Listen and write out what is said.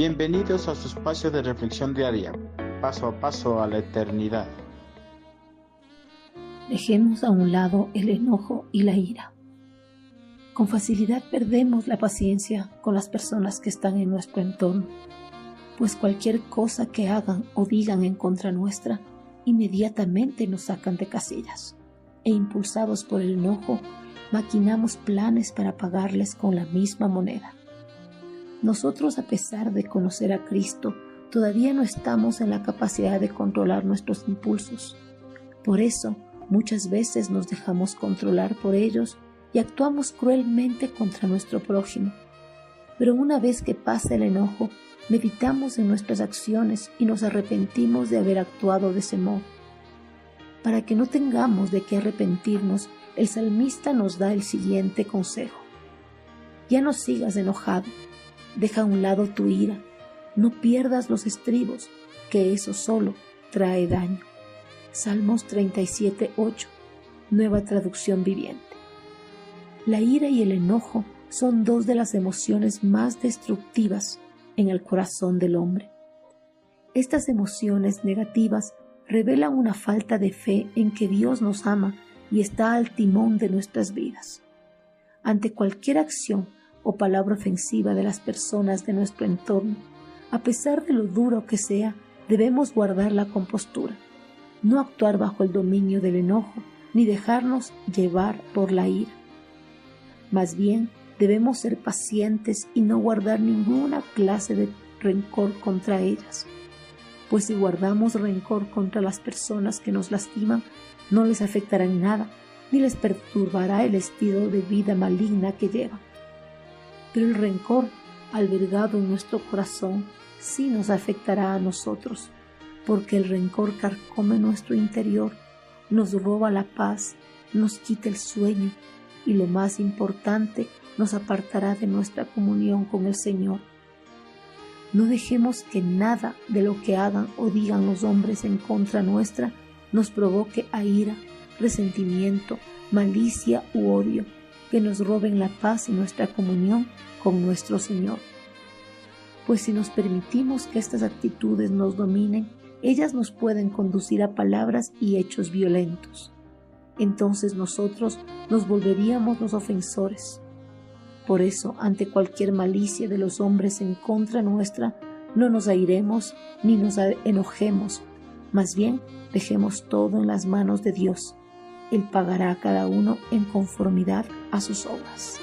Bienvenidos a su espacio de reflexión diaria, paso a paso a la eternidad. Dejemos a un lado el enojo y la ira. Con facilidad perdemos la paciencia con las personas que están en nuestro entorno, pues cualquier cosa que hagan o digan en contra nuestra, inmediatamente nos sacan de casillas, e impulsados por el enojo, maquinamos planes para pagarles con la misma moneda. Nosotros, a pesar de conocer a Cristo, todavía no estamos en la capacidad de controlar nuestros impulsos. Por eso, muchas veces nos dejamos controlar por ellos y actuamos cruelmente contra nuestro prójimo. Pero una vez que pasa el enojo, meditamos en nuestras acciones y nos arrepentimos de haber actuado de ese modo. Para que no tengamos de qué arrepentirnos, el salmista nos da el siguiente consejo. Ya no sigas enojado, Deja a un lado tu ira, no pierdas los estribos, que eso solo trae daño. Salmos 37, 8, nueva traducción viviente. La ira y el enojo son dos de las emociones más destructivas en el corazón del hombre. Estas emociones negativas revelan una falta de fe en que Dios nos ama y está al timón de nuestras vidas. Ante cualquier acción o palabra ofensiva de las personas de nuestro entorno, a pesar de lo duro que sea, debemos guardar la compostura, no actuar bajo el dominio del enojo, ni dejarnos llevar por la ira. Más bien, debemos ser pacientes y no guardar ninguna clase de rencor contra ellas, pues si guardamos rencor contra las personas que nos lastiman, no les afectará en nada, ni les perturbará el estilo de vida maligna que llevan el rencor albergado en nuestro corazón sí nos afectará a nosotros, porque el rencor carcome nuestro interior, nos roba la paz, nos quita el sueño y lo más importante, nos apartará de nuestra comunión con el Señor. No dejemos que nada de lo que hagan o digan los hombres en contra nuestra nos provoque a ira, resentimiento, malicia u odio que nos roben la paz y nuestra comunión con nuestro Señor. Pues si nos permitimos que estas actitudes nos dominen, ellas nos pueden conducir a palabras y hechos violentos. Entonces nosotros nos volveríamos los ofensores. Por eso, ante cualquier malicia de los hombres en contra nuestra, no nos airemos ni nos enojemos, más bien dejemos todo en las manos de Dios él pagará a cada uno en conformidad a sus obras.